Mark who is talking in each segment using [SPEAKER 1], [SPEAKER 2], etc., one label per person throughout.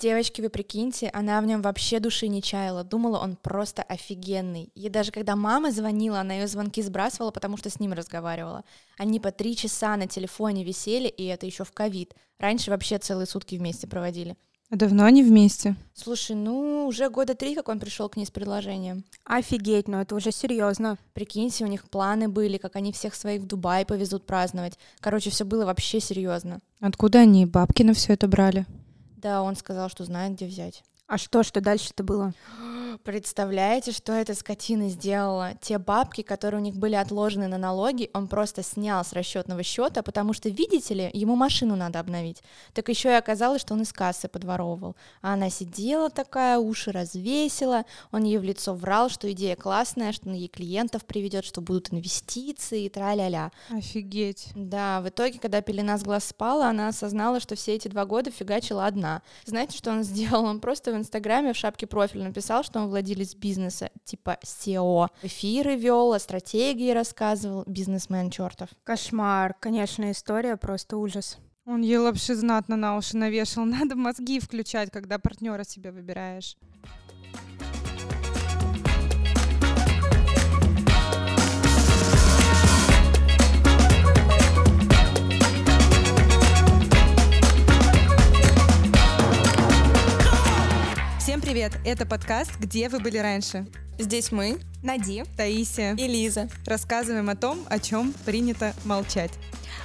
[SPEAKER 1] Девочки, вы прикиньте, она в нем вообще души не чаяла, думала, он просто офигенный. И даже когда мама звонила, она ее звонки сбрасывала, потому что с ним разговаривала. Они по три часа на телефоне висели, и это еще в ковид. Раньше вообще целые сутки вместе проводили.
[SPEAKER 2] А давно они вместе?
[SPEAKER 1] Слушай, ну уже года три, как он пришел к ней с предложением.
[SPEAKER 3] Офигеть, ну это уже серьезно.
[SPEAKER 1] Прикиньте, у них планы были, как они всех своих в Дубай повезут праздновать. Короче, все было вообще серьезно.
[SPEAKER 2] Откуда они бабки на все это брали?
[SPEAKER 1] Да, он сказал, что знает, где взять.
[SPEAKER 3] А что, что дальше-то было?
[SPEAKER 1] Представляете, что эта скотина сделала? Те бабки, которые у них были отложены на налоги, он просто снял с расчетного счета, потому что, видите ли, ему машину надо обновить. Так еще и оказалось, что он из кассы подворовывал. А она сидела такая, уши развесила, он ей в лицо врал, что идея классная, что он ей клиентов приведет, что будут инвестиции и тра-ля-ля.
[SPEAKER 2] Офигеть.
[SPEAKER 1] Да, в итоге, когда пелена с глаз спала, она осознала, что все эти два года фигачила одна. Знаете, что он сделал? Он просто Инстаграме в шапке профиля написал, что он владелец бизнеса, типа SEO. Эфиры вел, о стратегии рассказывал, бизнесмен чертов.
[SPEAKER 3] Кошмар, конечно, история просто ужас.
[SPEAKER 2] Он ей лапши знатно на уши навешал. Надо мозги включать, когда партнера себе выбираешь. Всем привет! Это подкаст «Где вы были раньше?».
[SPEAKER 1] Здесь мы,
[SPEAKER 3] Нади
[SPEAKER 2] Таисия
[SPEAKER 1] и Лиза.
[SPEAKER 2] рассказываем о том, о чем принято молчать.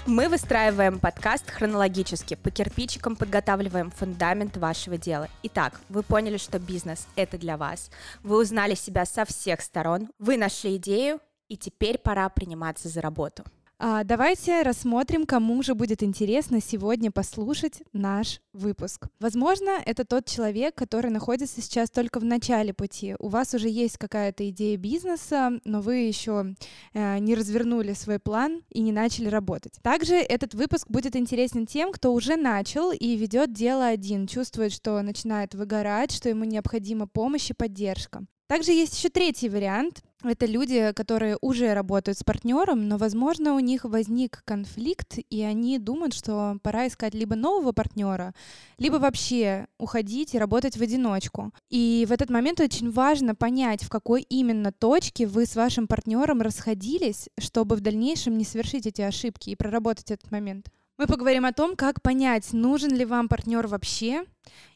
[SPEAKER 3] Мы выстраиваем подкаст хронологически, по кирпичикам подготавливаем фундамент вашего дела. Итак, вы поняли, что бизнес — это для вас. Вы узнали себя со всех сторон, вы нашли идею, и теперь пора приниматься за работу.
[SPEAKER 2] А, давайте рассмотрим, кому же будет интересно сегодня послушать наш выпуск. Возможно, это тот человек, который находится сейчас только в начале пути. У вас уже есть какая-то идея бизнеса, но вы еще э, не развернули свой план и не начали работать. Также этот выпуск будет интересен тем, кто уже начал и ведет дело один, чувствует, что начинает выгорать, что ему необходима помощь и поддержка. Также есть еще третий вариант. Это люди, которые уже работают с партнером, но, возможно, у них возник конфликт, и они думают, что пора искать либо нового партнера, либо вообще уходить и работать в одиночку. И в этот момент очень важно понять, в какой именно точке вы с вашим партнером расходились, чтобы в дальнейшем не совершить эти ошибки и проработать этот момент. Мы поговорим о том, как понять, нужен ли вам партнер вообще,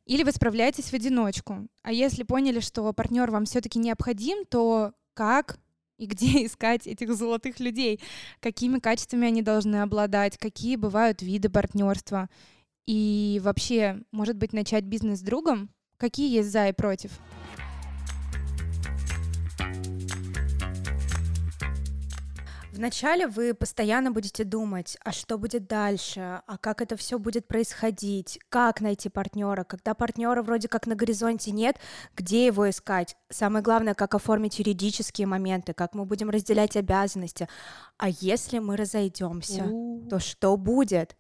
[SPEAKER 2] или вы справляетесь в одиночку. А если поняли, что партнер вам все-таки необходим, то как и где искать этих золотых людей, какими качествами они должны обладать, какие бывают виды партнерства. И вообще, может быть, начать бизнес с другом? Какие есть за и против?
[SPEAKER 3] Вначале вы постоянно будете думать, а что будет дальше, а как это все будет происходить, как найти партнера, когда партнера вроде как на горизонте нет, где его искать. Самое главное, как оформить юридические моменты, как мы будем разделять обязанности. А если мы разойдемся, то что будет?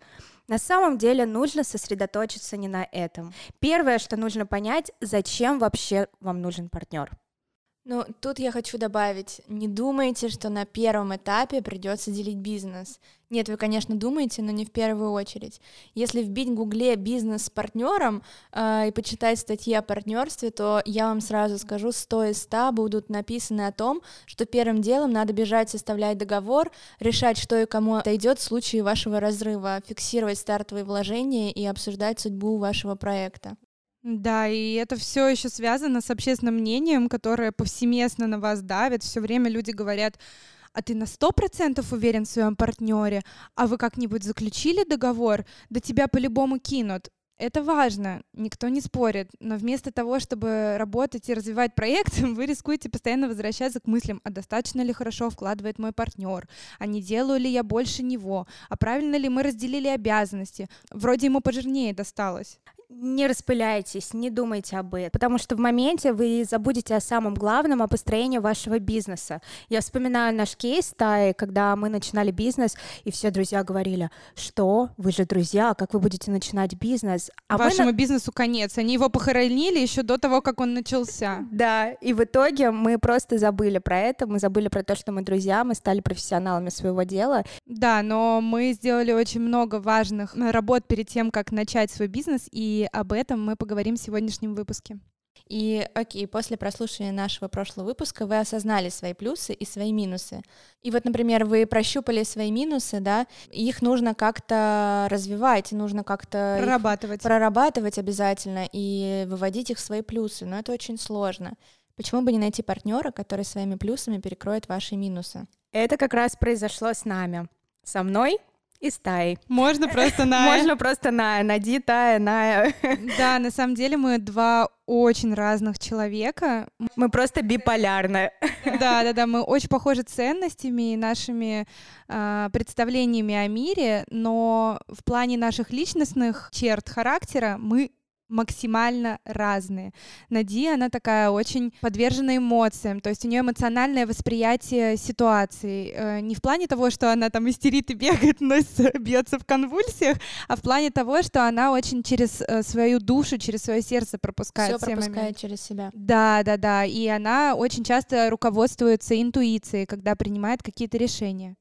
[SPEAKER 3] На самом деле нужно сосредоточиться не на этом. Первое, что нужно понять, зачем вообще вам нужен партнер.
[SPEAKER 1] Ну, тут я хочу добавить, не думайте, что на первом этапе придется делить бизнес. Нет, вы, конечно, думаете, но не в первую очередь. Если вбить в Гугле бизнес с партнером э, и почитать статьи о партнерстве, то я вам сразу скажу, 100 из 100 будут написаны о том, что первым делом надо бежать составлять договор, решать, что и кому отойдет в случае вашего разрыва, фиксировать стартовые вложения и обсуждать судьбу вашего проекта.
[SPEAKER 2] Да, и это все еще связано с общественным мнением, которое повсеместно на вас давит. Все время люди говорят, а ты на сто процентов уверен в своем партнере, а вы как-нибудь заключили договор, да тебя по-любому кинут. Это важно, никто не спорит, но вместо того, чтобы работать и развивать проект, вы рискуете постоянно возвращаться к мыслям, а достаточно ли хорошо вкладывает мой партнер, а не делаю ли я больше него, а правильно ли мы разделили обязанности, вроде ему пожирнее досталось
[SPEAKER 3] не распыляйтесь, не думайте об этом, потому что в моменте вы забудете о самом главном, о построении вашего бизнеса. Я вспоминаю наш кейс Таи, когда мы начинали бизнес, и все друзья говорили, что вы же друзья, как вы будете начинать бизнес?
[SPEAKER 2] А Вашему мы... бизнесу конец. Они его похоронили еще до того, как он начался.
[SPEAKER 3] Да, и в итоге мы просто забыли про это, мы забыли про то, что мы друзья, мы стали профессионалами своего дела.
[SPEAKER 2] Да, но мы сделали очень много важных работ перед тем, как начать свой бизнес, и и об этом мы поговорим в сегодняшнем выпуске.
[SPEAKER 1] И окей, после прослушивания нашего прошлого выпуска вы осознали свои плюсы и свои минусы. И вот, например, вы прощупали свои минусы, да, их нужно как-то развивать, нужно как-то
[SPEAKER 2] прорабатывать.
[SPEAKER 1] прорабатывать обязательно и выводить их в свои плюсы, но это очень сложно. Почему бы не найти партнера, который своими плюсами перекроет ваши минусы?
[SPEAKER 3] Это как раз произошло с нами. Со мной и стаей.
[SPEAKER 2] Можно просто на...
[SPEAKER 3] Можно просто на Нади, Тая, на...
[SPEAKER 2] Да, на самом деле мы два очень разных человека.
[SPEAKER 3] Мы просто биполярны.
[SPEAKER 2] Да, да, да, мы очень похожи ценностями и нашими э, представлениями о мире, но в плане наших личностных черт характера мы максимально разные. Нади, она такая очень подвержена эмоциям, то есть у нее эмоциональное восприятие ситуации. Э, не в плане того, что она там истерит и бегает, носится, бьется в конвульсиях, а в плане того, что она очень через э, свою душу, через свое сердце пропускает.
[SPEAKER 1] Все пропускает моменты. через себя.
[SPEAKER 2] Да, да, да. И она очень часто руководствуется интуицией, когда принимает какие-то решения.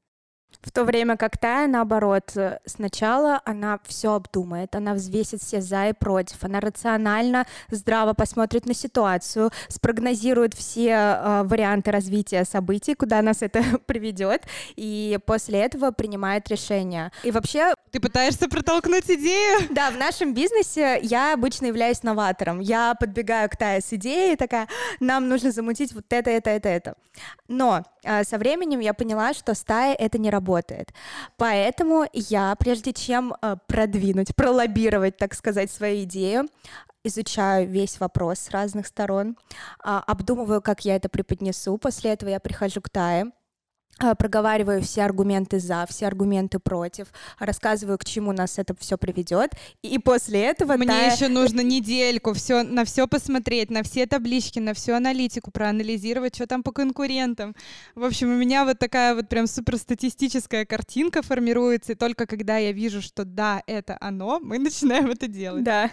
[SPEAKER 3] В то время как Тая, наоборот, э, сначала она все обдумает, она взвесит все за и против, она рационально, здраво посмотрит на ситуацию, спрогнозирует все э, варианты развития событий, куда нас это приведет, и после этого принимает решение. И вообще...
[SPEAKER 2] Ты пытаешься протолкнуть идею?
[SPEAKER 3] Да, в нашем бизнесе я обычно являюсь новатором. Я подбегаю к Тае с идеей, такая, нам нужно замутить вот это, это, это, это. Но э, со временем я поняла, что стая — это не работает работает. Поэтому я, прежде чем э, продвинуть, пролоббировать, так сказать, свою идею, изучаю весь вопрос с разных сторон, а, обдумываю, как я это преподнесу. После этого я прихожу к Тае, проговариваю все аргументы за, все аргументы против, рассказываю, к чему нас это все приведет, и после этого
[SPEAKER 2] мне та... еще нужно недельку все на все посмотреть, на все таблички, на всю аналитику проанализировать, что там по конкурентам. В общем, у меня вот такая вот прям суперстатистическая картинка формируется, и только когда я вижу, что да, это оно, мы начинаем это делать.
[SPEAKER 3] Да.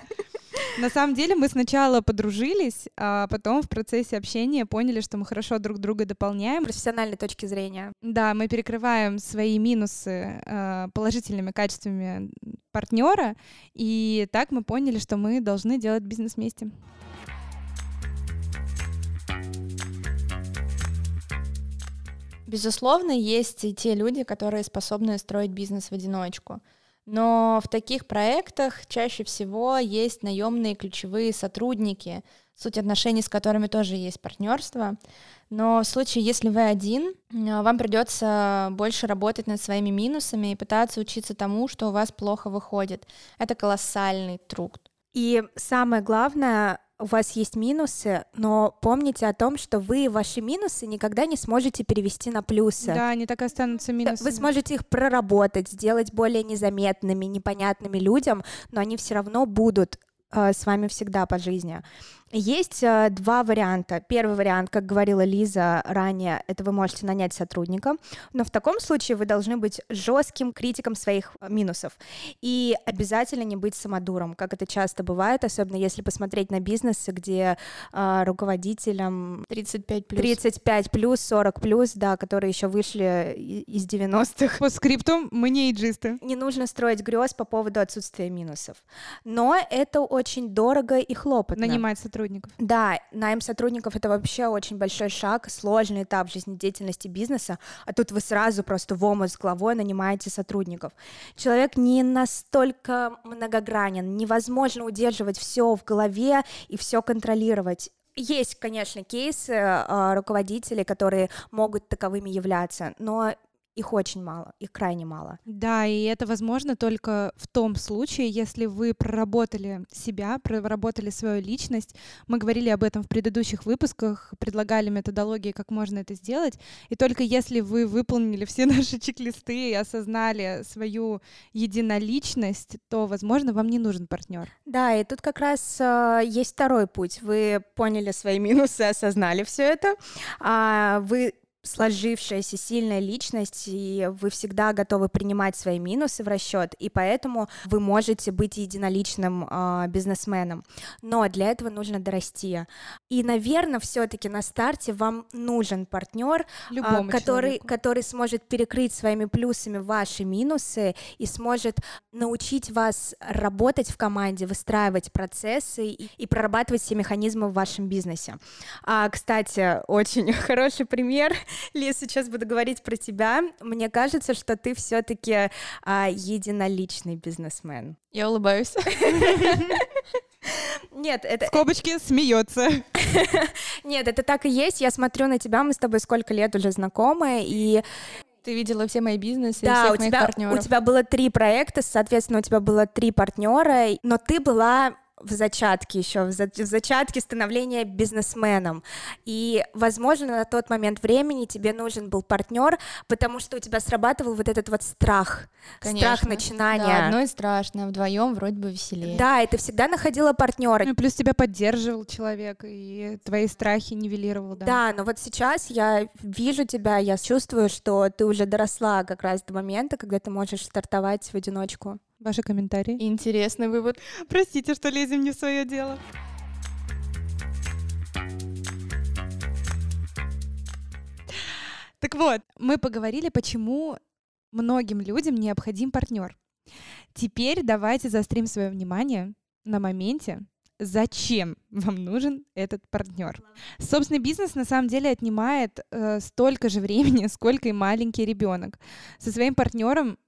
[SPEAKER 2] На самом деле мы сначала подружились, а потом в процессе общения поняли, что мы хорошо друг друга дополняем.
[SPEAKER 3] Профессиональной точки зрения.
[SPEAKER 2] Да, мы перекрываем свои минусы э, положительными качествами партнера, и так мы поняли, что мы должны делать бизнес вместе.
[SPEAKER 1] Безусловно, есть и те люди, которые способны строить бизнес в одиночку. Но в таких проектах чаще всего есть наемные ключевые сотрудники, суть отношений с которыми тоже есть партнерство. Но в случае, если вы один, э, вам придется больше работать над своими минусами и пытаться учиться тому, что у вас плохо выходит. Это колоссальный труд.
[SPEAKER 3] И самое главное, у вас есть минусы, но помните о том, что вы ваши минусы никогда не сможете перевести на плюсы.
[SPEAKER 2] Да, они так и останутся минусами.
[SPEAKER 3] Вы сможете их проработать, сделать более незаметными, непонятными людям, но они все равно будут э, с вами всегда по жизни. Есть э, два варианта. Первый вариант, как говорила Лиза ранее, это вы можете нанять сотрудника, но в таком случае вы должны быть жестким критиком своих э, минусов и обязательно не быть самодуром, как это часто бывает, особенно если посмотреть на бизнесы, где э, руководителям
[SPEAKER 1] 35 плюс.
[SPEAKER 3] 35 плюс, 40 плюс, да, которые еще вышли из 90-х.
[SPEAKER 2] По скрипту мы не иджисты.
[SPEAKER 3] Не нужно строить грез по поводу отсутствия минусов, но это очень дорого и хлопотно.
[SPEAKER 2] Нанимать сотрудников.
[SPEAKER 3] Да, найм сотрудников — это вообще очень большой шаг, сложный этап жизнедеятельности бизнеса, а тут вы сразу просто в омут с головой нанимаете сотрудников. Человек не настолько многогранен, невозможно удерживать все в голове и все контролировать. Есть, конечно, кейсы э, руководителей, которые могут таковыми являться, но их очень мало, их крайне мало.
[SPEAKER 2] Да, и это возможно только в том случае, если вы проработали себя, проработали свою личность. Мы говорили об этом в предыдущих выпусках, предлагали методологии, как можно это сделать. И только если вы выполнили все наши чек-листы и осознали свою единоличность, то, возможно, вам не нужен партнер.
[SPEAKER 3] Да, и тут как раз э, есть второй путь. Вы поняли свои минусы, осознали все это, а вы сложившаяся сильная личность, и вы всегда готовы принимать свои минусы в расчет, и поэтому вы можете быть единоличным э, бизнесменом. Но для этого нужно дорасти. И, наверное, все-таки на старте вам нужен партнер, а, который,
[SPEAKER 2] человеку.
[SPEAKER 3] который сможет перекрыть своими плюсами ваши минусы и сможет научить вас работать в команде, выстраивать процессы и, и прорабатывать все механизмы в вашем бизнесе. А, кстати, очень хороший пример. Лиз, сейчас буду говорить про тебя. Мне кажется, что ты все-таки а, единоличный бизнесмен.
[SPEAKER 1] Я улыбаюсь.
[SPEAKER 3] Нет, это...
[SPEAKER 2] Скобочки смеется.
[SPEAKER 3] Нет, это так и есть. Я смотрю на тебя, мы с тобой сколько лет уже знакомы, и
[SPEAKER 1] Ты видела все мои бизнесы
[SPEAKER 3] да,
[SPEAKER 1] всех
[SPEAKER 3] у
[SPEAKER 1] моих
[SPEAKER 3] тебя,
[SPEAKER 1] партнеров.
[SPEAKER 3] у тебя было три проекта, соответственно, у тебя было три партнера, но ты была в зачатке еще, в, за- в зачатке становления бизнесменом. И, возможно, на тот момент времени тебе нужен был партнер, потому что у тебя срабатывал вот этот вот страх, страх
[SPEAKER 1] Конечно.
[SPEAKER 3] начинания.
[SPEAKER 1] Да, одной страшно, вдвоем вроде бы веселее.
[SPEAKER 3] Да, и ты всегда находила партнера.
[SPEAKER 2] Ну, и плюс тебя поддерживал человек, и твои страхи нивелировал, да.
[SPEAKER 3] Да, но вот сейчас я вижу тебя, я чувствую, что ты уже доросла как раз до момента, когда ты можешь стартовать в одиночку.
[SPEAKER 2] Ваши комментарии?
[SPEAKER 1] Интересный вывод.
[SPEAKER 2] Простите, что лезем не в свое дело. Так вот, мы поговорили, почему многим людям необходим партнер. Теперь давайте заострим свое внимание на моменте, зачем вам нужен этот партнер. Собственный бизнес на самом деле отнимает э, столько же времени, сколько и маленький ребенок. Со своим партнером,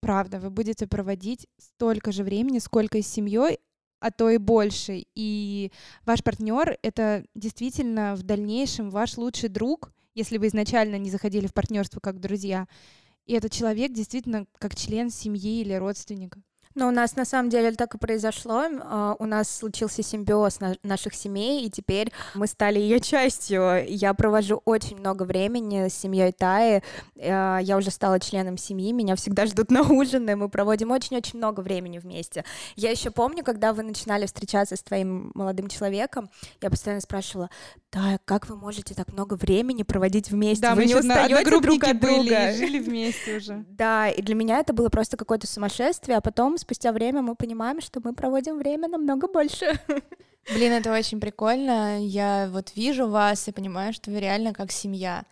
[SPEAKER 2] правда, вы будете проводить столько же времени, сколько и с семьей, а то и больше. И ваш партнер это действительно в дальнейшем ваш лучший друг, если вы изначально не заходили в партнерство как друзья. И этот человек действительно как член семьи или родственника.
[SPEAKER 3] Но у нас на самом деле так и произошло. А, У нас случился симбиоз на- наших семей, и теперь мы стали ее частью. Я провожу очень много времени с семьей Таи. А, Я уже стала членом семьи, меня всегда ждут на ужины. Мы проводим очень-очень много времени вместе. Я еще помню, когда вы начинали встречаться с твоим молодым человеком, я постоянно спрашивала, да, как вы можете так много времени проводить вместе?
[SPEAKER 2] Да,
[SPEAKER 3] вы не устаете друг от
[SPEAKER 2] были
[SPEAKER 3] друга?»
[SPEAKER 2] и жили вместе уже.
[SPEAKER 3] Да, и для меня это было просто какое-то сумасшествие, а потом, спустя время, мы понимаем, что мы проводим время намного больше.
[SPEAKER 1] Блин, это очень прикольно. Я вот вижу вас и понимаю, что вы реально как семья.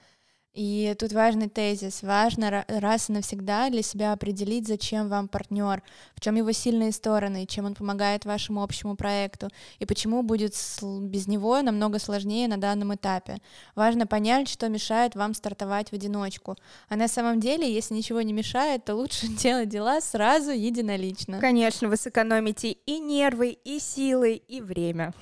[SPEAKER 1] И тут важный тезис. Важно ра- раз и навсегда для себя определить, зачем вам партнер, в чем его сильные стороны, чем он помогает вашему общему проекту, и почему будет без него намного сложнее на данном этапе. Важно понять, что мешает вам стартовать в одиночку. А на самом деле, если ничего не мешает, то лучше делать дела сразу единолично.
[SPEAKER 3] Конечно, вы сэкономите и нервы, и силы, и время.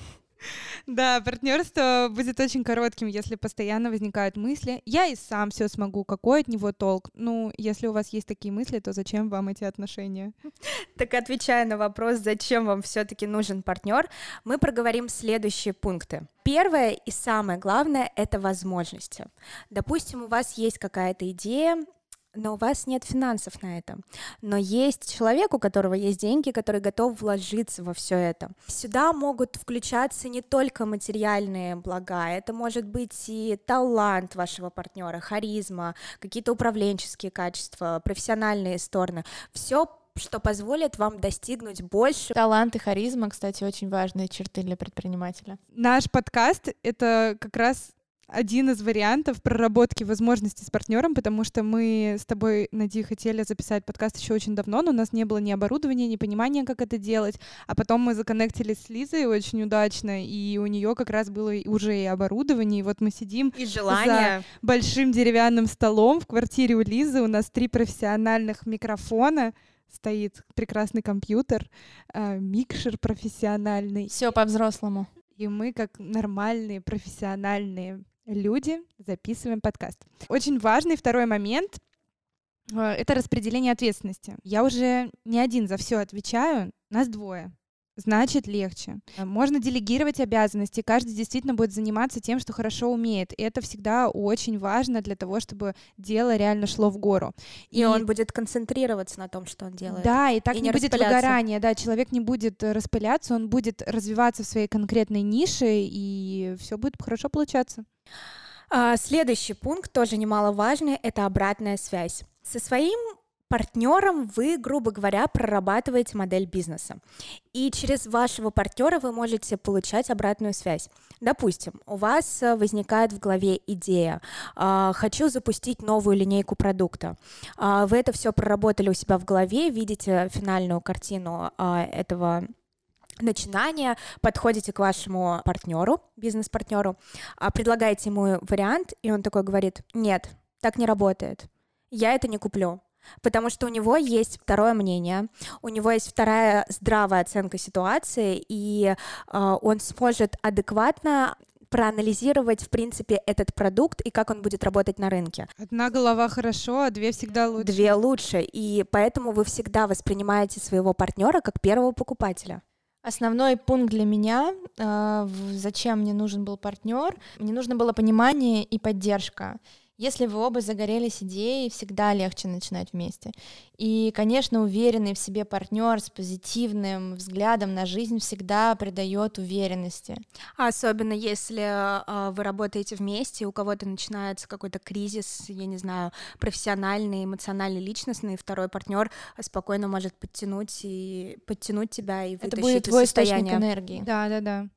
[SPEAKER 2] Да, партнерство будет очень коротким, если постоянно возникают мысли. Я и сам все смогу, какой от него толк? Ну, если у вас есть такие мысли, то зачем вам эти отношения?
[SPEAKER 3] Так отвечая на вопрос, зачем вам все-таки нужен партнер, мы проговорим следующие пункты. Первое и самое главное — это возможности. Допустим, у вас есть какая-то идея, но у вас нет финансов на это. Но есть человек, у которого есть деньги, который готов вложиться во все это. Сюда могут включаться не только материальные блага, это может быть и талант вашего партнера, харизма, какие-то управленческие качества, профессиональные стороны. Все что позволит вам достигнуть больше.
[SPEAKER 1] Талант и харизма, кстати, очень важные черты для предпринимателя.
[SPEAKER 2] Наш подкаст — это как раз один из вариантов проработки возможностей с партнером, потому что мы с тобой, Нади, хотели записать подкаст еще очень давно, но у нас не было ни оборудования, ни понимания, как это делать. А потом мы законнектились с Лизой очень удачно, и у нее как раз было уже и оборудование. И вот мы сидим
[SPEAKER 3] И желание.
[SPEAKER 2] большим деревянным столом в квартире у Лизы. У нас три профессиональных микрофона, стоит прекрасный компьютер, э, микшер профессиональный.
[SPEAKER 1] Все по-взрослому.
[SPEAKER 2] И мы, как нормальные профессиональные люди, записываем подкаст. Очень важный второй момент э, — это распределение ответственности. Я уже не один за все отвечаю, нас двое. Значит, легче. Э, Можно делегировать обязанности, каждый действительно будет заниматься тем, что хорошо умеет. И это всегда очень важно для того, чтобы дело реально шло в гору.
[SPEAKER 3] И, он будет концентрироваться на том, что он делает.
[SPEAKER 2] Да, и так
[SPEAKER 3] И
[SPEAKER 2] не,
[SPEAKER 3] не
[SPEAKER 2] будет выгорания, да, человек не будет э, распыляться, он будет развиваться в своей конкретной нише, и все будет хорошо получаться.
[SPEAKER 3] А, следующий пункт, тоже немаловажный, это обратная связь. Со своим партнером вы, грубо говоря, прорабатываете модель бизнеса. И через вашего партнера вы можете получать обратную связь. Допустим, у вас э, возникает в голове идея, э, хочу запустить новую линейку продукта. Э, вы это все проработали у себя в голове, видите финальную картину э, этого начинания, подходите к вашему партнеру, бизнес-партнеру, а, предлагаете ему вариант, и он такой говорит, нет, так не работает, я это не куплю. Потому что у него есть второе мнение, у него есть вторая здравая оценка ситуации, и э, он сможет адекватно проанализировать, в принципе, этот продукт и как он будет работать на рынке.
[SPEAKER 2] Одна голова хорошо, а две всегда лучше.
[SPEAKER 3] Две лучше, и поэтому вы всегда воспринимаете своего партнера как первого покупателя.
[SPEAKER 1] Основной пункт для меня, э, зачем мне нужен был партнер, мне нужно было понимание и поддержка. Если вы оба загорелись идеей, всегда легче начинать вместе. И, конечно, уверенный в себе партнер с позитивным взглядом на жизнь всегда придает уверенности.
[SPEAKER 3] Особенно если э, вы работаете вместе, у кого-то начинается какой-то кризис, я не знаю, профессиональный, эмоциональный, личностный, и второй партнер спокойно может подтянуть и подтянуть тебя и вытащить
[SPEAKER 1] Это будет твой
[SPEAKER 3] источник
[SPEAKER 1] энергии.
[SPEAKER 2] Да, да, да.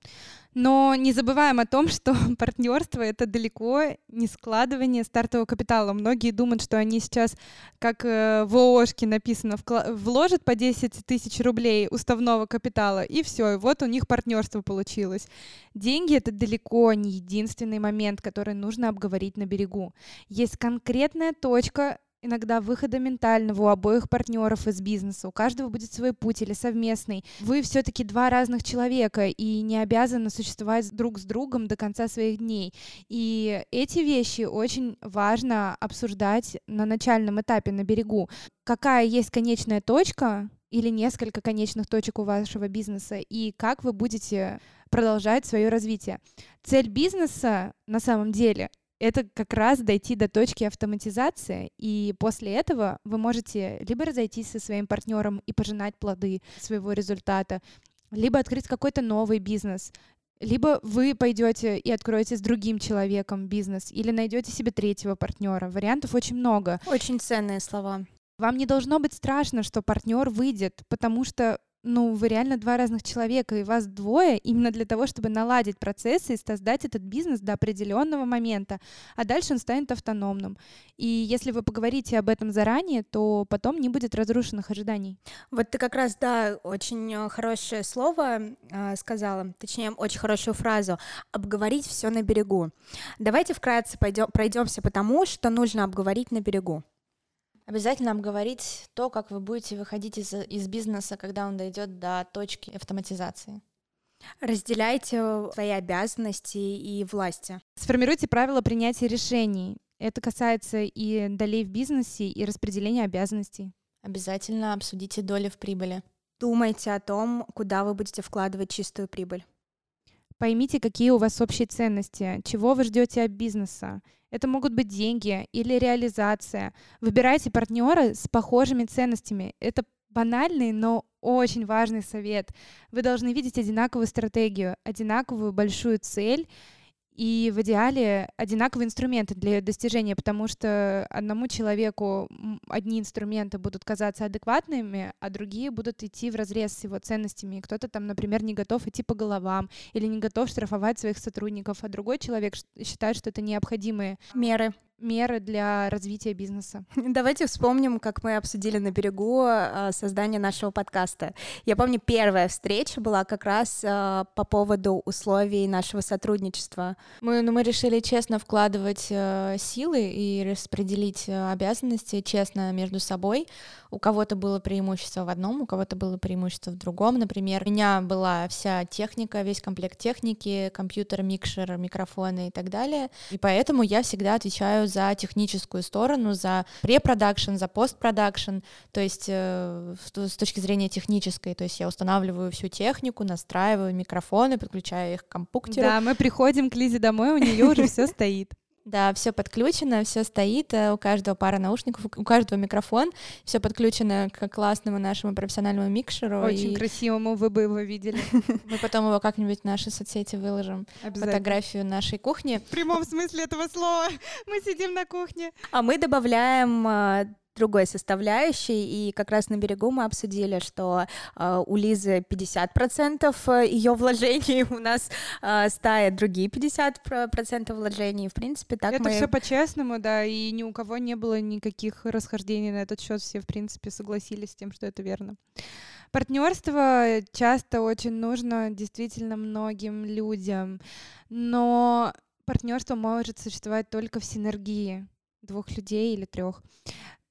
[SPEAKER 2] Но не забываем о том, что партнерство это далеко не складывание стартового капитала. Многие думают, что они сейчас, как э, в ООшке написано, вложат по 10 тысяч рублей уставного капитала, и все, и вот у них партнерство получилось. Деньги это далеко не единственный момент, который нужно обговорить на берегу. Есть конкретная точка иногда выхода ментального у обоих партнеров из бизнеса. У каждого будет свой путь или совместный. Вы все-таки два разных человека и не обязаны существовать друг с другом до конца своих дней. И эти вещи очень важно обсуждать на начальном этапе на берегу. Какая есть конечная точка или несколько конечных точек у вашего бизнеса и как вы будете продолжать свое развитие. Цель бизнеса на самом деле это как раз дойти до точки автоматизации, и после этого вы можете либо разойтись со своим партнером и пожинать плоды своего результата, либо открыть какой-то новый бизнес, либо вы пойдете и откроете с другим человеком бизнес, или найдете себе третьего партнера. Вариантов очень много.
[SPEAKER 3] Очень ценные слова.
[SPEAKER 2] Вам не должно быть страшно, что партнер выйдет, потому что ну, вы реально два разных человека, и вас двое именно для того, чтобы наладить процессы и создать этот бизнес до определенного момента, а дальше он станет автономным. И если вы поговорите об этом заранее, то потом не будет разрушенных ожиданий.
[SPEAKER 3] Вот ты как раз, да, очень э, хорошее слово э, сказала, точнее, очень хорошую фразу «обговорить все на берегу». Давайте вкратце пойдем, пройдемся по тому, что нужно обговорить на берегу.
[SPEAKER 1] Обязательно обговорить то, как вы будете выходить из, из бизнеса, когда он дойдет до точки автоматизации.
[SPEAKER 3] Разделяйте свои обязанности и власти.
[SPEAKER 2] Сформируйте правила принятия решений. Это касается и долей в бизнесе, и распределения обязанностей.
[SPEAKER 1] Обязательно обсудите доли в прибыли.
[SPEAKER 3] Думайте о том, куда вы будете вкладывать чистую прибыль.
[SPEAKER 2] Поймите, какие у вас общие ценности, чего вы ждете от бизнеса. Это могут быть деньги или реализация. Выбирайте партнера с похожими ценностями. Это банальный, но очень важный совет. Вы должны видеть одинаковую стратегию, одинаковую большую цель и в идеале одинаковые инструменты для ее достижения, потому что одному человеку одни инструменты будут казаться адекватными, а другие будут идти в разрез с его ценностями. Кто-то там, например, не готов идти по головам или не готов штрафовать своих сотрудников, а другой человек считает, что это необходимые
[SPEAKER 3] меры
[SPEAKER 2] меры для развития бизнеса.
[SPEAKER 3] Давайте вспомним, как мы обсудили на берегу э, создание нашего подкаста. Я помню, первая встреча была как раз э, по поводу условий нашего сотрудничества.
[SPEAKER 1] Мы, ну, мы решили честно вкладывать э, силы и распределить обязанности честно между собой. У кого-то было преимущество в одном, у кого-то было преимущество в другом. Например, у меня была вся техника, весь комплект техники, компьютер, микшер, микрофоны и так далее. И поэтому я всегда отвечаю за техническую сторону, за препродакшн, за постпродакшн, то есть э, с точки зрения технической, то есть я устанавливаю всю технику, настраиваю микрофоны, подключаю их к компьютеру.
[SPEAKER 2] Да, мы приходим к Лизе домой, у нее уже все стоит.
[SPEAKER 1] Да, все подключено, все стоит, э, у каждого пара наушников, у каждого микрофон, все подключено к классному нашему профессиональному микшеру.
[SPEAKER 2] Очень и... красивому, вы бы его видели.
[SPEAKER 1] Мы потом его как-нибудь в наши соцсети выложим, фотографию нашей кухни.
[SPEAKER 2] В прямом смысле этого слова. Мы сидим на кухне.
[SPEAKER 3] А мы добавляем э, другой составляющей, и как раз на берегу мы обсудили, что э, у Лизы 50% ее вложений, у нас э, стая другие 50% вложений, в принципе, так
[SPEAKER 2] Это
[SPEAKER 3] мы...
[SPEAKER 2] все по-честному, да, и ни у кого не было никаких расхождений на этот счет, все, в принципе, согласились с тем, что это верно. Партнерство часто очень нужно действительно многим людям, но партнерство может существовать только в синергии двух людей или трех.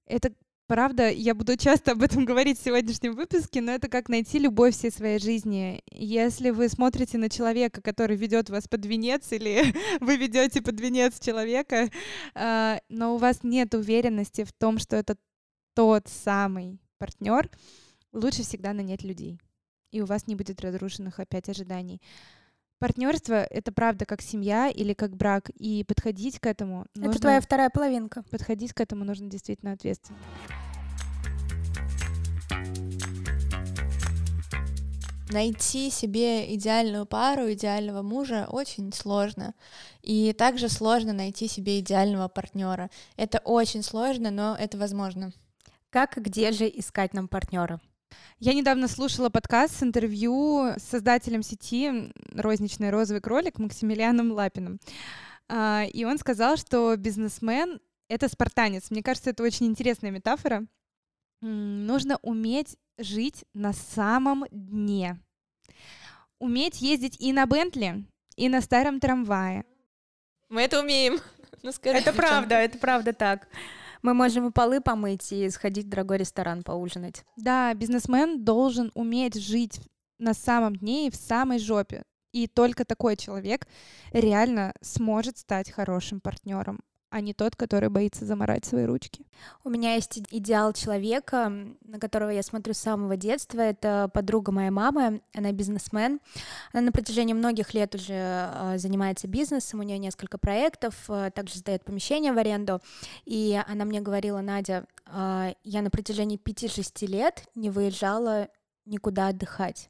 [SPEAKER 2] Это Правда, я буду часто об этом говорить в сегодняшнем выпуске, но это как найти любовь всей своей жизни. Если вы смотрите на человека, который ведет вас под венец, или вы ведете под венец человека, э, но у вас нет уверенности в том, что это тот самый партнер, лучше всегда нанять людей. И у вас не будет разрушенных опять ожиданий. Партнерство это правда как семья или как брак, и подходить к этому нужно...
[SPEAKER 3] Это твоя вторая половинка.
[SPEAKER 2] Подходить к этому нужно действительно ответственно.
[SPEAKER 1] Найти себе идеальную пару, идеального мужа очень сложно. И также сложно найти себе идеального партнера. Это очень сложно, но это возможно.
[SPEAKER 3] Как и где же искать нам партнера?
[SPEAKER 2] Я недавно слушала подкаст с интервью с создателем сети «Розничный розовый кролик» Максимилианом Лапиным. А, и он сказал, что бизнесмен — это спартанец. Мне кажется, это очень интересная метафора. Нужно уметь жить на самом дне. Уметь ездить и на Бентли, и на старом трамвае.
[SPEAKER 1] Мы это умеем.
[SPEAKER 3] Ну, скажи, это правда, это правда так. Мы можем и полы помыть, и сходить в дорогой ресторан поужинать.
[SPEAKER 2] Да, бизнесмен должен уметь жить на самом дне и в самой жопе. И только такой человек реально сможет стать хорошим партнером а не тот, который боится заморать свои ручки.
[SPEAKER 3] У меня есть идеал человека, на которого я смотрю с самого детства. Это подруга моей мамы, она бизнесмен. Она на протяжении многих лет уже а, занимается бизнесом, у нее несколько проектов, а, также сдает помещение в аренду. И она мне говорила, Надя, а, я на протяжении 5-6 лет не выезжала никуда отдыхать.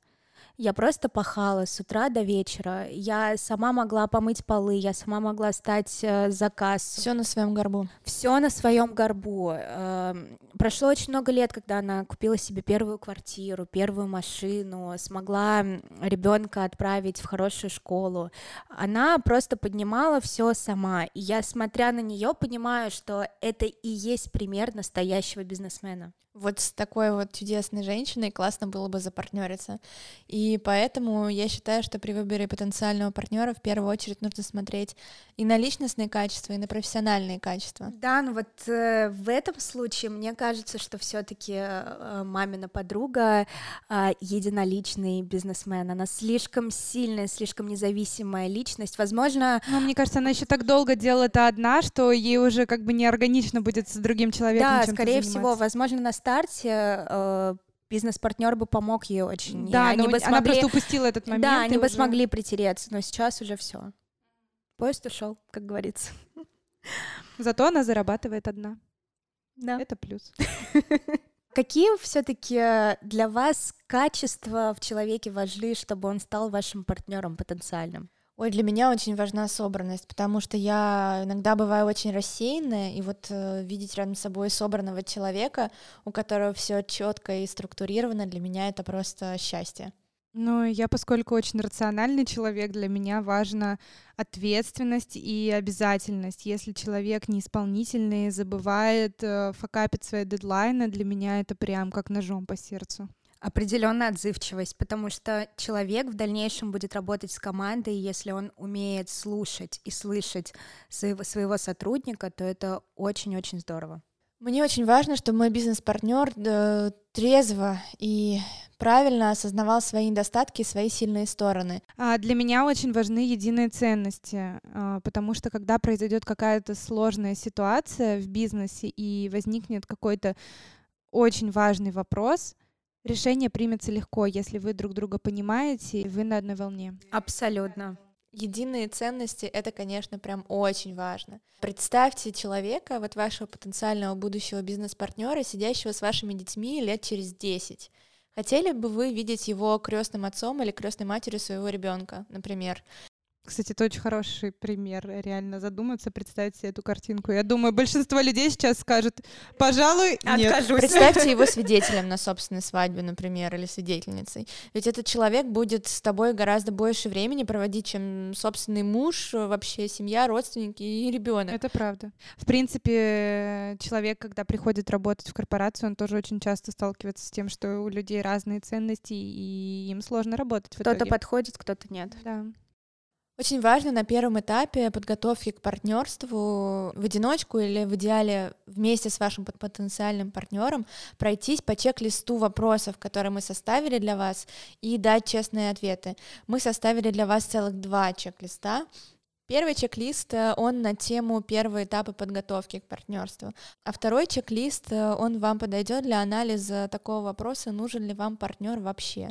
[SPEAKER 3] Я просто пахала с утра до вечера. Я сама могла помыть полы, я сама могла стать э, заказ.
[SPEAKER 1] Все на своем горбу.
[SPEAKER 3] Все на своем горбу. Э, прошло очень много лет, когда она купила себе первую квартиру, первую машину, смогла ребенка отправить в хорошую школу. Она просто поднимала все сама. И я, смотря на нее, понимаю, что это и есть пример настоящего бизнесмена
[SPEAKER 1] вот с такой вот чудесной женщиной классно было бы запартнериться. И поэтому я считаю, что при выборе потенциального партнера в первую очередь нужно смотреть и на личностные качества, и на профессиональные качества.
[SPEAKER 3] Да, ну вот э, в этом случае мне кажется, что все-таки э, мамина подруга э, единоличный бизнесмен. Она слишком сильная, слишком независимая личность. Возможно.
[SPEAKER 2] Ну, мне кажется, она еще так долго делала это одна, что ей уже как бы неорганично будет с другим человеком.
[SPEAKER 3] Да, скорее всего, возможно, на старте э, бизнес-партнер бы помог ей очень.
[SPEAKER 2] Да, они бы смогли... она просто упустила этот момент.
[SPEAKER 3] Да, они бы уже... смогли притереться, но сейчас уже все. Поезд ушел, как говорится.
[SPEAKER 2] Зато она зарабатывает одна.
[SPEAKER 3] Да.
[SPEAKER 2] Это плюс.
[SPEAKER 3] Какие все-таки для вас качества в человеке важны, чтобы он стал вашим партнером потенциальным?
[SPEAKER 1] Ой, для меня очень важна собранность, потому что я иногда бываю очень рассеянная, и вот э, видеть рядом с собой собранного человека, у которого все четко и структурировано, для меня это просто счастье.
[SPEAKER 2] Ну, я, поскольку очень рациональный человек, для меня важна ответственность и обязательность. Если человек неисполнительный, забывает, э, факапит свои дедлайны, для меня это прям как ножом по сердцу.
[SPEAKER 3] Определенная отзывчивость, потому что человек в дальнейшем будет работать с командой, и если он умеет слушать и слышать своего, своего сотрудника, то это очень-очень здорово.
[SPEAKER 1] Мне очень важно, чтобы мой бизнес-партнер э, трезво и правильно осознавал свои недостатки и свои сильные стороны.
[SPEAKER 2] А для меня очень важны единые ценности, а, потому что когда произойдет какая-то сложная ситуация в бизнесе и возникнет какой-то очень важный вопрос, решение примется легко, если вы друг друга понимаете и вы на одной волне.
[SPEAKER 3] Абсолютно.
[SPEAKER 1] Единые ценности — это, конечно, прям очень важно. Представьте человека, вот вашего потенциального будущего бизнес-партнера, сидящего с вашими детьми лет через 10. Хотели бы вы видеть его крестным отцом или крестной матерью своего ребенка, например?
[SPEAKER 2] Кстати, это очень хороший пример, реально задуматься, представить себе эту картинку. Я думаю, большинство людей сейчас скажут, пожалуй, нет.
[SPEAKER 3] Откажусь.
[SPEAKER 1] Представьте его свидетелем на собственной свадьбе, например, или свидетельницей. Ведь этот человек будет с тобой гораздо больше времени проводить, чем собственный муж, вообще семья, родственники и ребенок.
[SPEAKER 2] Это правда. В принципе, человек, когда приходит работать в корпорацию, он тоже очень часто сталкивается с тем, что у людей разные ценности, и им сложно работать
[SPEAKER 3] Кто-то подходит, кто-то нет.
[SPEAKER 2] Да.
[SPEAKER 1] Очень важно на первом этапе подготовки к партнерству в одиночку или в идеале вместе с вашим пот- потенциальным партнером пройтись по чек-листу вопросов, которые мы составили для вас, и дать честные ответы. Мы составили для вас целых два чек-листа. Первый чек-лист, э, он на тему первого этапа подготовки к партнерству, а второй чек-лист, э, он вам подойдет для анализа такого вопроса, нужен ли вам партнер вообще.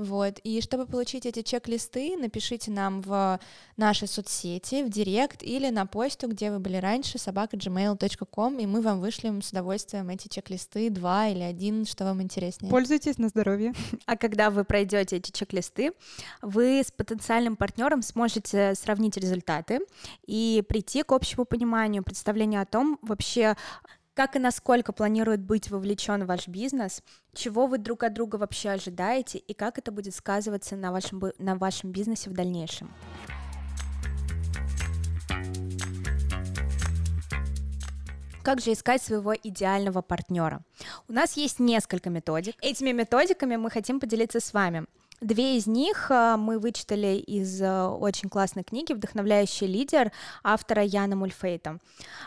[SPEAKER 1] Вот. И чтобы получить эти чек-листы, напишите нам в наши соцсети, в директ или на почту, где вы были раньше, собака.gmail.com, и мы вам вышлем с удовольствием эти чек-листы, два или один, что вам интереснее.
[SPEAKER 2] Пользуйтесь на здоровье.
[SPEAKER 3] А когда вы пройдете эти чек-листы, вы с потенциальным партнером сможете сравнить результаты и прийти к общему пониманию, представлению о том вообще, как и насколько планирует быть вовлечен ваш бизнес, чего вы друг от друга вообще ожидаете и как это будет сказываться на вашем, на вашем бизнесе в дальнейшем. Как же искать своего идеального партнера? У нас есть несколько методик. Этими методиками мы хотим поделиться с вами. Две из них э, мы вычитали из э, очень классной книги «Вдохновляющий лидер» автора Яна Мульфейта.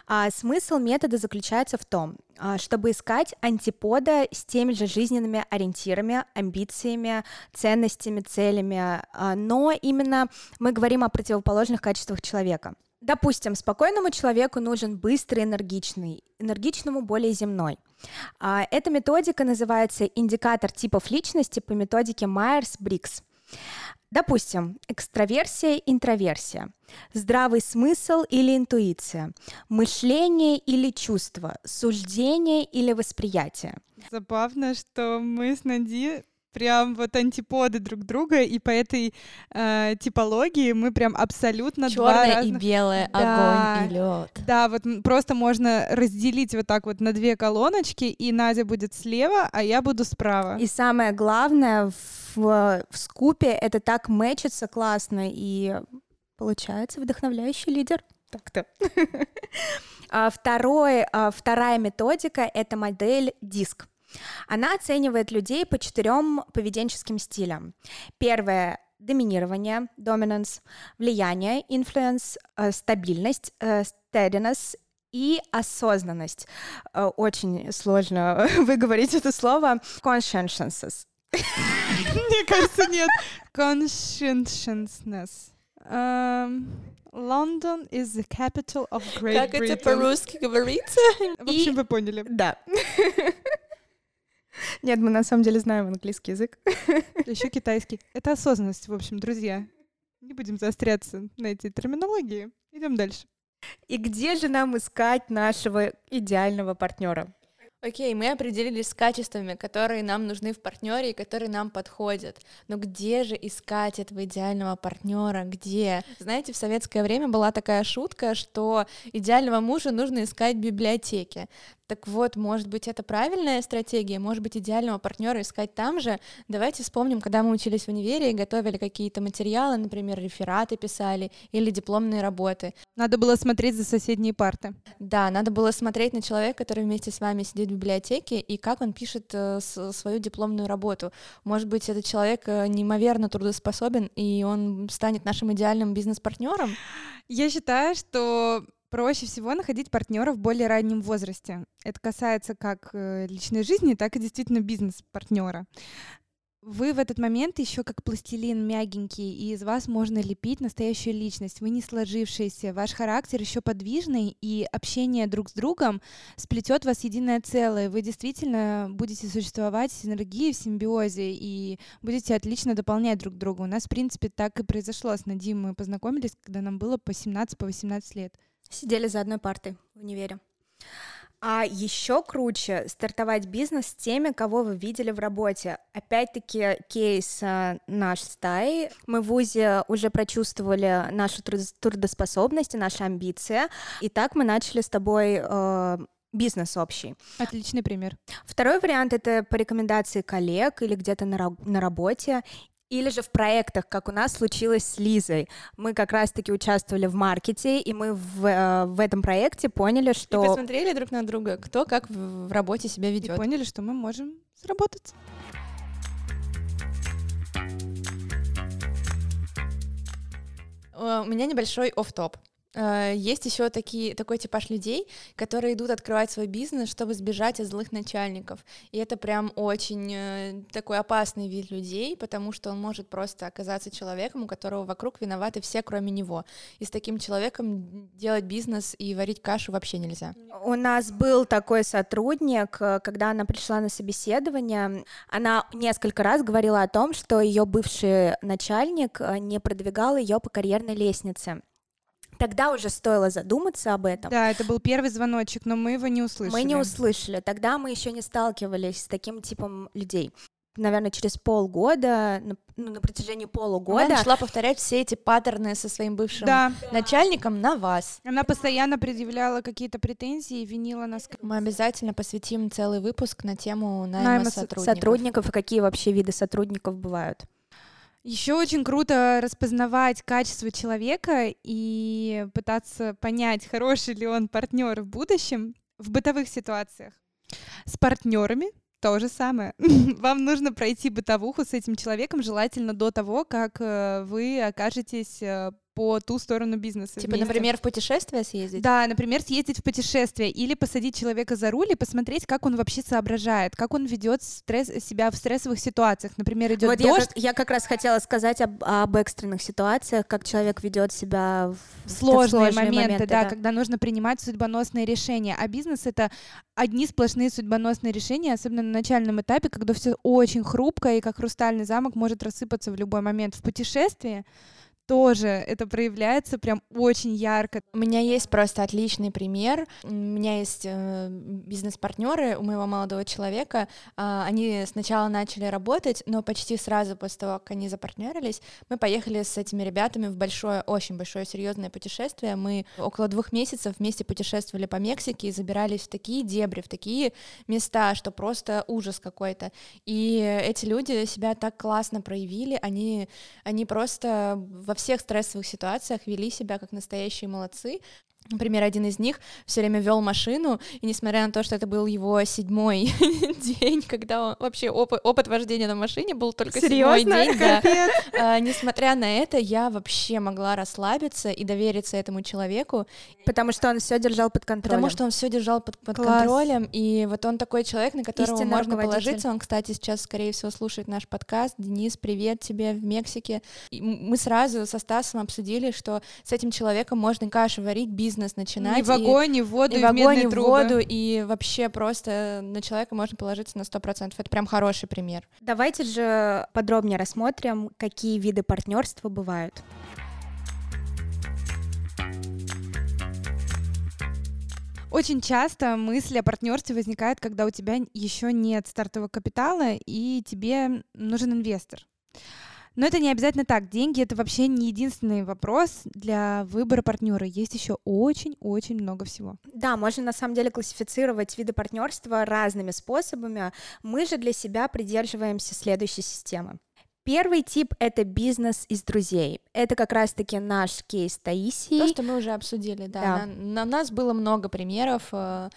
[SPEAKER 3] А смысл метода заключается в том, а, чтобы искать антипода с теми же жизненными ориентирами, амбициями, ценностями, целями, а, но именно мы говорим о противоположных качествах человека. Допустим, спокойному человеку нужен быстрый, энергичный, энергичному более земной. А, Эта методика называется индикатор типов личности по методике Майерс-Брикс. Допустим, экстраверсия, интроверсия, здравый смысл или интуиция, мышление или чувство, суждение или восприятие.
[SPEAKER 2] Забавно, что мы с Нади прям вот антиподы друг друга, и по этой э, типологии мы прям абсолютно два
[SPEAKER 1] Черное и
[SPEAKER 2] разных...
[SPEAKER 1] белое,
[SPEAKER 2] Да.
[SPEAKER 1] огонь и лед.
[SPEAKER 2] Да, вот просто можно разделить вот так вот на две колоночки, и Надя будет слева, а я буду справа.
[SPEAKER 3] И самое главное в, в скупе это так мэчится классно, и получается вдохновляющий лидер. Так-то. А Второй, а, вторая методика — это модель диск. Она оценивает людей по четырем поведенческим стилям. Первое — доминирование, dominance, влияние, influence, э, стабильность, э, steadiness и осознанность. Э, Очень сложно выговорить это слово. Conscientiousness.
[SPEAKER 2] Мне кажется, нет. Conscientiousness. Эм, London is the capital of Great
[SPEAKER 1] Как это
[SPEAKER 2] Britain.
[SPEAKER 1] по-русски говорится?
[SPEAKER 2] В общем, вы поняли.
[SPEAKER 3] Да. Нет, мы на самом деле знаем английский язык.
[SPEAKER 2] Еще китайский. Это осознанность, в общем, друзья. Не будем заостряться на этой терминологии. Идем дальше.
[SPEAKER 3] И где же нам искать нашего идеального партнера?
[SPEAKER 1] Окей, мы определились с качествами, которые нам нужны в партнере и которые нам подходят. Но где же искать этого идеального партнера? Где? Знаете, в советское время была такая шутка, что идеального мужа нужно искать в библиотеке. Так вот, может быть, это правильная стратегия, может быть, идеального партнера искать там же. Давайте вспомним, когда мы учились в универе и готовили какие-то материалы, например, рефераты писали или дипломные работы.
[SPEAKER 2] Надо было смотреть за соседние парты.
[SPEAKER 1] Да, надо было смотреть на человека, который вместе с вами сидит библиотеке, и как он пишет э, свою дипломную работу. Может быть, этот человек э, неимоверно трудоспособен, и он станет нашим идеальным бизнес-партнером?
[SPEAKER 2] Я считаю, что проще всего находить партнера в более раннем возрасте. Это касается как э, личной жизни, так и действительно бизнес-партнера. Вы в этот момент еще как пластилин мягенький, и из вас можно лепить настоящую личность. Вы не сложившиеся, ваш характер еще подвижный, и общение друг с другом сплетет вас единое целое. Вы действительно будете существовать в синергии, в симбиозе, и будете отлично дополнять друг друга. У нас, в принципе, так и произошло с Надим. Мы познакомились, когда нам было по 17-18 лет.
[SPEAKER 3] Сидели за одной партой в универе. А еще круче стартовать бизнес с теми, кого вы видели в работе. Опять-таки кейс э, наш стаи. Мы в ВУЗе уже прочувствовали нашу трудоспособность и наши амбиции. И так мы начали с тобой э, бизнес общий.
[SPEAKER 2] Отличный пример.
[SPEAKER 3] Второй вариант — это по рекомендации коллег или где-то на, на работе. Или же в проектах, как у нас случилось с Лизой. Мы как раз-таки участвовали в маркете, и мы в, э, в этом проекте поняли, что...
[SPEAKER 1] И посмотрели друг на друга, кто как в, в работе себя ведет. И
[SPEAKER 2] поняли, что мы можем сработать.
[SPEAKER 1] У меня небольшой оф-топ. Э, есть еще такие, такой типаж людей, которые идут открывать свой бизнес, чтобы сбежать от злых начальников. И это прям очень э, такой опасный вид людей, потому что он может просто оказаться человеком, у которого вокруг виноваты все, кроме него. И с таким человеком делать бизнес и варить кашу вообще нельзя.
[SPEAKER 3] У нас был такой сотрудник, э, когда она пришла на собеседование, она несколько раз говорила о том, что ее бывший начальник не продвигал ее по карьерной лестнице тогда уже стоило задуматься об этом.
[SPEAKER 2] Да, это был первый звоночек, но мы его не услышали.
[SPEAKER 3] Мы не услышали. Тогда мы еще не сталкивались с таким типом людей наверное, через полгода, ну, на протяжении полугода.
[SPEAKER 1] Она начала повторять все эти паттерны со своим бывшим да. начальником на вас.
[SPEAKER 2] Она постоянно предъявляла какие-то претензии и винила нас.
[SPEAKER 1] Мы обязательно посвятим целый выпуск на тему найма, найма сотрудников.
[SPEAKER 3] сотрудников и какие вообще виды сотрудников бывают.
[SPEAKER 2] Еще очень круто распознавать качество человека и пытаться понять, хороший ли он партнер в будущем в бытовых ситуациях. С партнерами то же самое. Вам нужно пройти бытовуху с этим человеком, желательно до того, как э, вы окажетесь э, по ту сторону бизнеса.
[SPEAKER 1] Типа, вместе. например, в путешествие съездить?
[SPEAKER 2] Да, например, съездить в путешествие или посадить человека за руль и посмотреть, как он вообще соображает, как он ведет стресс, себя в стрессовых ситуациях. Например, идет вот дождь.
[SPEAKER 3] Я как, я как раз хотела сказать об, об экстренных ситуациях, как человек ведет себя в
[SPEAKER 2] сложные, в моменты, моменты да, да, когда нужно принимать судьбоносные решения. А бизнес это одни сплошные судьбоносные решения, особенно на начальном этапе, когда все очень хрупко и как хрустальный замок может рассыпаться в любой момент. В путешествии тоже это проявляется прям очень ярко.
[SPEAKER 1] У меня есть просто отличный пример. У меня есть э, бизнес-партнеры у моего молодого человека. Э, они сначала начали работать, но почти сразу после того, как они запартнерились, мы поехали с этими ребятами в большое, очень большое серьезное путешествие. Мы около двух месяцев вместе путешествовали по Мексике и забирались в такие дебри, в такие места, что просто ужас какой-то. И эти люди себя так классно проявили, они, они просто во всех стрессовых ситуациях вели себя как настоящие молодцы. Например, один из них все время вел машину, и несмотря на то, что это был его седьмой день, когда он вообще опыт, опыт вождения на машине был только Серьезно? седьмой день, да. А, несмотря на это, я вообще могла расслабиться и довериться этому человеку,
[SPEAKER 3] потому что он все держал под контролем.
[SPEAKER 1] Потому что он все держал под, под контролем, и вот он такой человек, на которого Истинный можно положиться. Он, кстати, сейчас, скорее всего, слушает наш подкаст. Денис, привет тебе в Мексике. И мы сразу со Стасом обсудили, что с этим человеком можно кашу варить, бизнес бизнес начинать.
[SPEAKER 2] И в огонь, и в воду,
[SPEAKER 1] и, и в огонь, и в воду, и вообще просто на человека можно положиться на сто процентов. Это прям хороший пример.
[SPEAKER 3] Давайте же подробнее рассмотрим, какие виды партнерства бывают.
[SPEAKER 2] Очень часто мысли о партнерстве возникают, когда у тебя еще нет стартового капитала и тебе нужен инвестор. Но это не обязательно так. Деньги это вообще не единственный вопрос для выбора партнера. Есть еще очень-очень много всего.
[SPEAKER 3] Да, можно на самом деле классифицировать виды партнерства разными способами. Мы же для себя придерживаемся следующей системы. Первый тип — это бизнес из друзей. Это как раз-таки наш кейс Таисии.
[SPEAKER 1] То, что мы уже обсудили, да. да. На, на нас было много примеров э,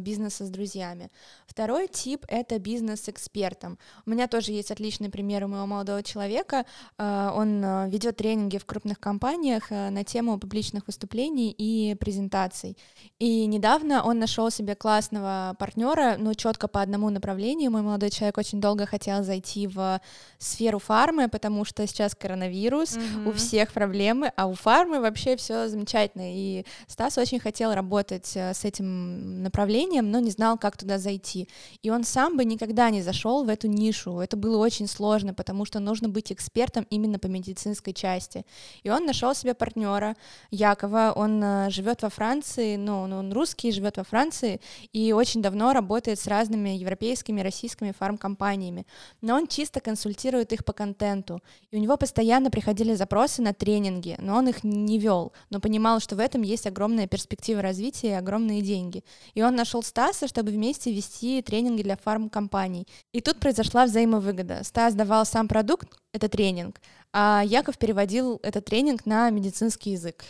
[SPEAKER 1] бизнеса с друзьями. Второй тип — это бизнес с экспертом. У меня тоже есть отличный пример у моего молодого человека. Э, он э, ведет тренинги в крупных компаниях на тему публичных выступлений и презентаций. И недавно он нашел себе классного партнера, но четко по одному направлению. Мой молодой человек очень долго хотел зайти в сферу фармы, потому что сейчас коронавирус, mm-hmm. у всех проблемы, а у фармы вообще все замечательно. И Стас очень хотел работать с этим направлением направлением, но не знал, как туда зайти. И он сам бы никогда не зашел в эту нишу. Это было очень сложно, потому что нужно быть экспертом именно по медицинской части. И он нашел себе партнера Якова. Он э, живет во Франции, ну, он русский, живет во Франции и очень давно работает с разными европейскими, российскими фармкомпаниями. Но он чисто консультирует их по контенту. И у него постоянно приходили запросы на тренинги, но он их не вел, но понимал, что в этом есть огромная перспектива развития и огромные деньги. И он нашел Стаса, чтобы вместе вести тренинги для фармкомпаний. И тут произошла взаимовыгода. Стас давал сам продукт, это тренинг, а Яков переводил этот тренинг на медицинский язык.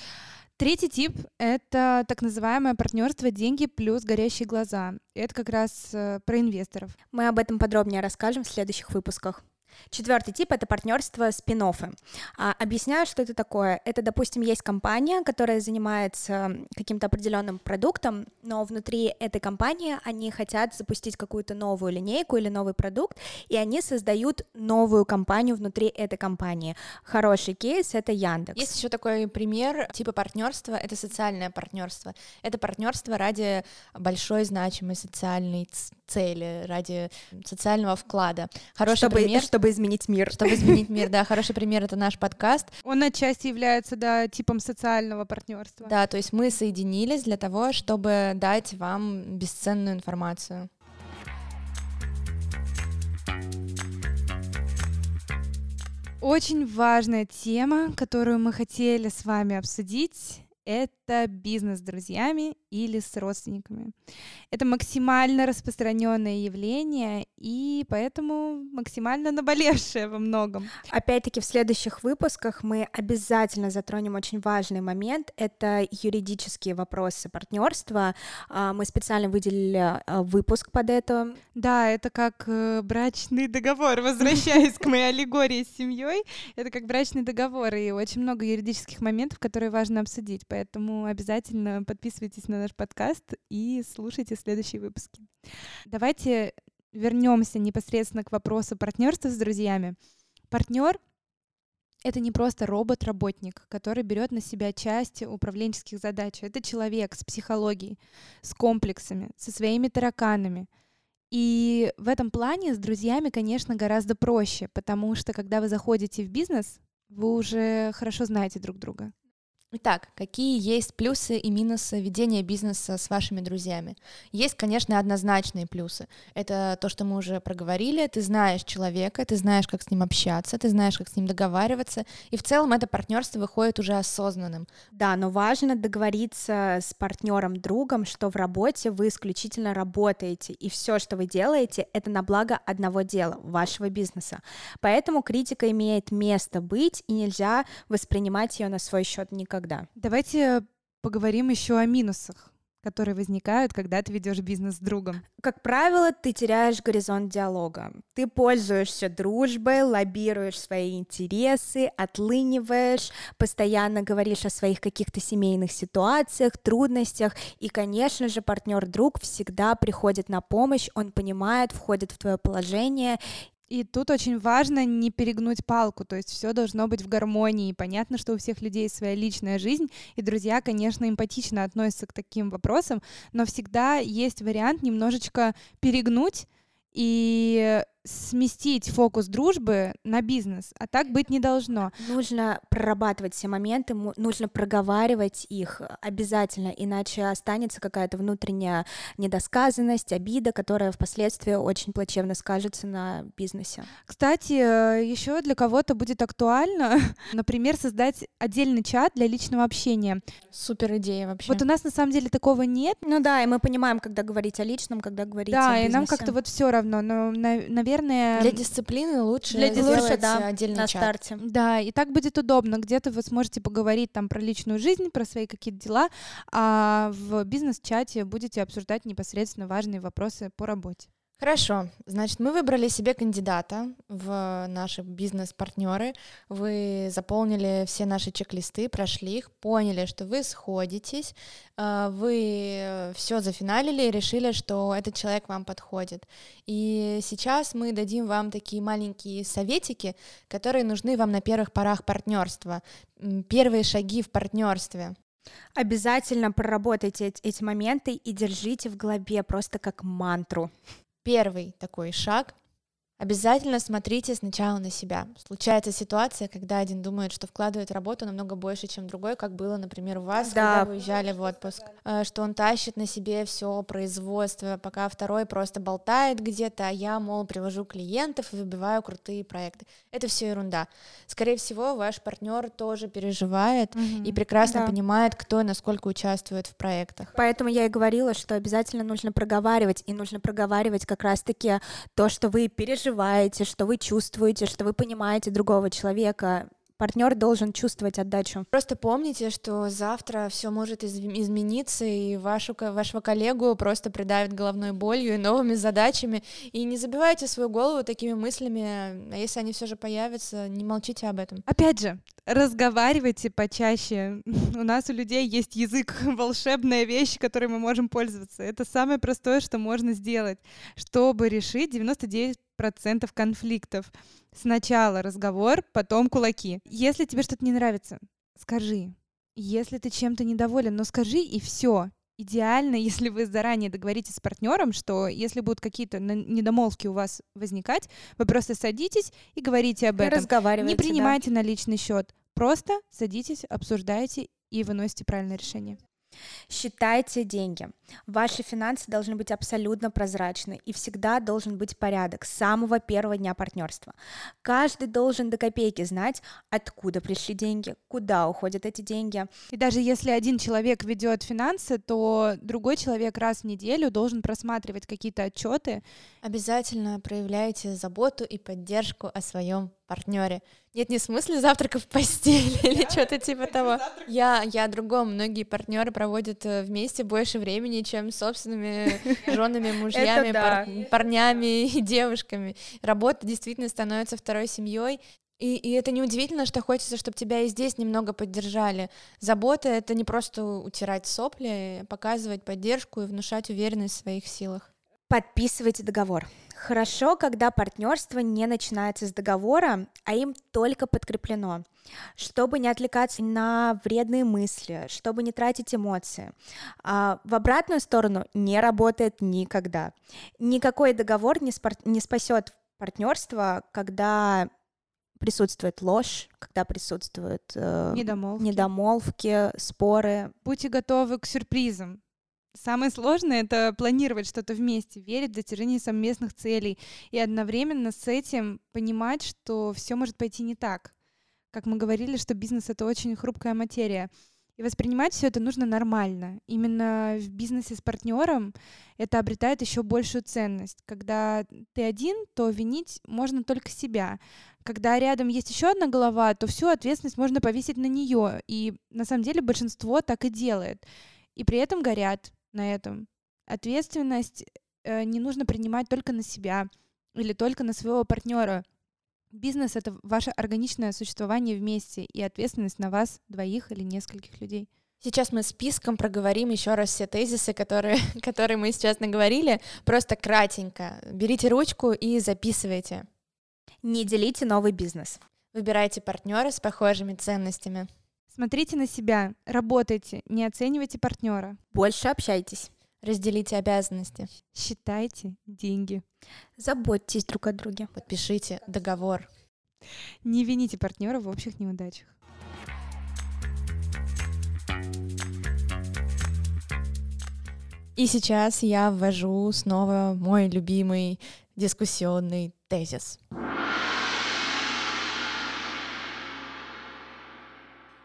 [SPEAKER 2] Третий тип — это так называемое партнерство «деньги плюс горящие глаза». Это как раз э, про инвесторов.
[SPEAKER 3] Мы об этом подробнее расскажем в следующих выпусках. Четвертый тип — это партнерство спин -оффы. а, Объясняю, что это такое. Это, допустим, есть компания, которая занимается каким-то определенным продуктом, но внутри этой компании они хотят запустить какую-то новую линейку или новый продукт, и они создают новую компанию внутри этой компании. Хороший кейс — это Яндекс.
[SPEAKER 1] Есть еще такой пример типа партнерства — это социальное партнерство. Это партнерство ради большой значимой социальной цели, ради социального вклада.
[SPEAKER 3] Хороший чтобы, пример... Чтобы изменить мир.
[SPEAKER 1] Чтобы изменить мир, да. Хороший пример — это наш подкаст.
[SPEAKER 2] Он отчасти является, да, типом социального партнерства.
[SPEAKER 1] Да, то есть мы соединились для того, чтобы дать вам бесценную информацию.
[SPEAKER 2] Очень важная тема, которую мы хотели с вами обсудить, это бизнес с друзьями или с родственниками. Это максимально распространенное явление и поэтому максимально наболевшее во многом.
[SPEAKER 3] Опять-таки в следующих выпусках мы обязательно затронем очень важный момент. Это юридические вопросы партнерства. А, мы специально выделили а, выпуск под это.
[SPEAKER 2] Да, это как э, брачный договор. Возвращаясь к моей аллегории с семьей, это как брачный договор и очень много юридических моментов, которые важно обсудить. Поэтому обязательно подписывайтесь на наш подкаст и слушайте следующие выпуски. Давайте вернемся непосредственно к вопросу партнерства с друзьями. Партнер это не просто робот-работник, который берет на себя часть управленческих задач. Это человек с психологией, с комплексами, со своими тараканами. И в этом плане с друзьями, конечно, гораздо проще, потому что когда вы заходите в бизнес, вы уже хорошо знаете друг друга.
[SPEAKER 1] Итак, какие есть плюсы и минусы ведения бизнеса с вашими друзьями? Есть, конечно, однозначные плюсы. Это то, что мы уже проговорили. Ты знаешь человека, ты знаешь, как с ним общаться, ты знаешь, как с ним договариваться. И в целом это партнерство выходит уже осознанным.
[SPEAKER 3] Да, но важно договориться с партнером, другом, что в работе вы исключительно работаете, и все, что вы делаете, это на благо одного дела, вашего бизнеса. Поэтому критика имеет место быть, и нельзя воспринимать ее на свой счет никогда когда.
[SPEAKER 2] Давайте поговорим еще о минусах которые возникают, когда ты ведешь бизнес с другом?
[SPEAKER 3] Как правило, ты теряешь горизонт диалога. Ты пользуешься дружбой, лоббируешь свои интересы, отлыниваешь, постоянно говоришь о своих каких-то семейных ситуациях, трудностях, и, конечно же, партнер-друг всегда приходит на помощь, он понимает, входит в твое положение
[SPEAKER 2] и тут очень важно не перегнуть палку, то есть все должно быть в гармонии. Понятно, что у всех людей своя личная жизнь, и друзья, конечно, эмпатично относятся к таким вопросам, но всегда есть вариант немножечко перегнуть и сместить фокус дружбы на бизнес, а так быть не должно.
[SPEAKER 3] Нужно прорабатывать все моменты, нужно проговаривать их обязательно, иначе останется какая-то внутренняя недосказанность, обида, которая впоследствии очень плачевно скажется на бизнесе.
[SPEAKER 2] Кстати, э, еще для кого-то будет актуально, например, создать отдельный чат для личного общения.
[SPEAKER 1] Супер идея вообще.
[SPEAKER 2] Вот у нас на самом деле такого нет.
[SPEAKER 3] Ну да, и мы понимаем, когда говорить о личном, когда говорить да, о бизнесе.
[SPEAKER 2] Да, и нам как-то вот все равно, но, наверное, наверное...
[SPEAKER 1] Для дисциплины лучше для лучше, да, отдельный
[SPEAKER 3] на
[SPEAKER 1] чат.
[SPEAKER 3] старте.
[SPEAKER 2] Да, и так будет удобно. Где-то вы сможете поговорить там про личную жизнь, про свои какие-то дела, а в бизнес-чате будете обсуждать непосредственно важные вопросы по работе.
[SPEAKER 1] Хорошо, значит, мы выбрали себе кандидата в наши бизнес-партнеры. Вы заполнили все наши чек-листы, прошли их, поняли, что вы сходитесь, э, вы все зафиналили и решили, что этот человек вам подходит. И сейчас мы дадим вам такие маленькие советики, которые нужны вам на первых порах партнерства. Первые шаги в партнерстве.
[SPEAKER 3] Обязательно проработайте эти моменты и держите в голове просто как мантру.
[SPEAKER 1] Первый такой шаг Обязательно смотрите сначала на себя. Случается ситуация, когда один думает, что вкладывает работу намного больше, чем другой, как было, например, у вас, да. когда вы уезжали в отпуск, э, что он тащит на себе все производство, пока второй просто болтает где-то, а я, мол, привожу клиентов и выбиваю крутые проекты. Это все ерунда. Скорее всего, ваш партнер тоже переживает mm-hmm. и прекрасно да. понимает, кто и насколько участвует в проектах.
[SPEAKER 3] Поэтому я и говорила, что обязательно нужно проговаривать, и нужно проговаривать как раз-таки то, что вы переживаете переживаете, что вы чувствуете, что вы понимаете другого человека. Партнер должен чувствовать отдачу.
[SPEAKER 1] Просто помните, что завтра все может из- измениться, и вашу, вашего коллегу просто придавит головной болью и новыми задачами. И не забивайте свою голову такими мыслями, а если они все же появятся, не молчите об этом.
[SPEAKER 2] Опять же, разговаривайте почаще. У нас у людей есть язык, волшебная вещь, которой мы можем пользоваться. Это самое простое, что можно сделать, чтобы решить 99 процентов конфликтов. Сначала разговор, потом кулаки. Если тебе что-то не нравится, скажи. Если ты чем-то недоволен, но скажи и все. Идеально, если вы заранее договоритесь с партнером, что если будут какие-то недомолвки у вас возникать, вы просто садитесь и говорите об этом. Не принимайте да. на личный счет. Просто садитесь, обсуждайте и выносите правильное решение.
[SPEAKER 3] Считайте деньги. Ваши финансы должны быть абсолютно прозрачны и всегда должен быть порядок с самого первого дня партнерства. Каждый должен до копейки знать, откуда пришли деньги, куда уходят эти деньги.
[SPEAKER 2] И даже если один человек ведет финансы, то другой человек раз в неделю должен просматривать какие-то отчеты.
[SPEAKER 1] Обязательно проявляйте заботу и поддержку о своем партнере. Нет, не в смысле завтрака в постели или что-то типа того. Я, я о другом. Многие партнеры проводят э, вместе больше времени, чем с собственными женами, мужьями, пар- парнями и девушками. Работа действительно становится второй семьей. И, и это неудивительно, что хочется, чтобы тебя и здесь немного поддержали. Забота — это не просто утирать сопли, а показывать поддержку и внушать уверенность в своих силах.
[SPEAKER 3] Подписывайте договор. Хорошо, когда партнерство не начинается с договора, а им только подкреплено, чтобы не отвлекаться на вредные мысли, чтобы не тратить эмоции. А в обратную сторону не работает никогда. Никакой договор не, спор- не спасет партнерство, когда присутствует ложь, когда присутствуют э, недомолвки. недомолвки, споры.
[SPEAKER 2] Будьте готовы к сюрпризам. Самое сложное — это планировать что-то вместе, верить в достижение совместных целей и одновременно с этим понимать, что все может пойти не так. Как мы говорили, что бизнес — это очень хрупкая материя. И воспринимать все это нужно нормально. Именно в бизнесе с партнером это обретает еще большую ценность. Когда ты один, то винить можно только себя. Когда рядом есть еще одна голова, то всю ответственность можно повесить на нее. И на самом деле большинство так и делает. И при этом горят, на этом. Ответственность э, не нужно принимать только на себя или только на своего партнера. Бизнес это ваше органичное существование вместе и ответственность на вас двоих или нескольких людей.
[SPEAKER 1] Сейчас мы списком проговорим еще раз все тезисы, которые, которые мы сейчас наговорили, просто кратенько. Берите ручку и записывайте.
[SPEAKER 3] Не делите новый бизнес.
[SPEAKER 1] Выбирайте партнера с похожими ценностями.
[SPEAKER 2] Смотрите на себя, работайте, не оценивайте партнера.
[SPEAKER 3] Больше общайтесь.
[SPEAKER 1] Разделите обязанности.
[SPEAKER 2] Считайте деньги.
[SPEAKER 3] Заботьтесь друг о друге.
[SPEAKER 1] Подпишите договор.
[SPEAKER 2] Не вините партнера в общих неудачах.
[SPEAKER 1] И сейчас я ввожу снова мой любимый дискуссионный тезис.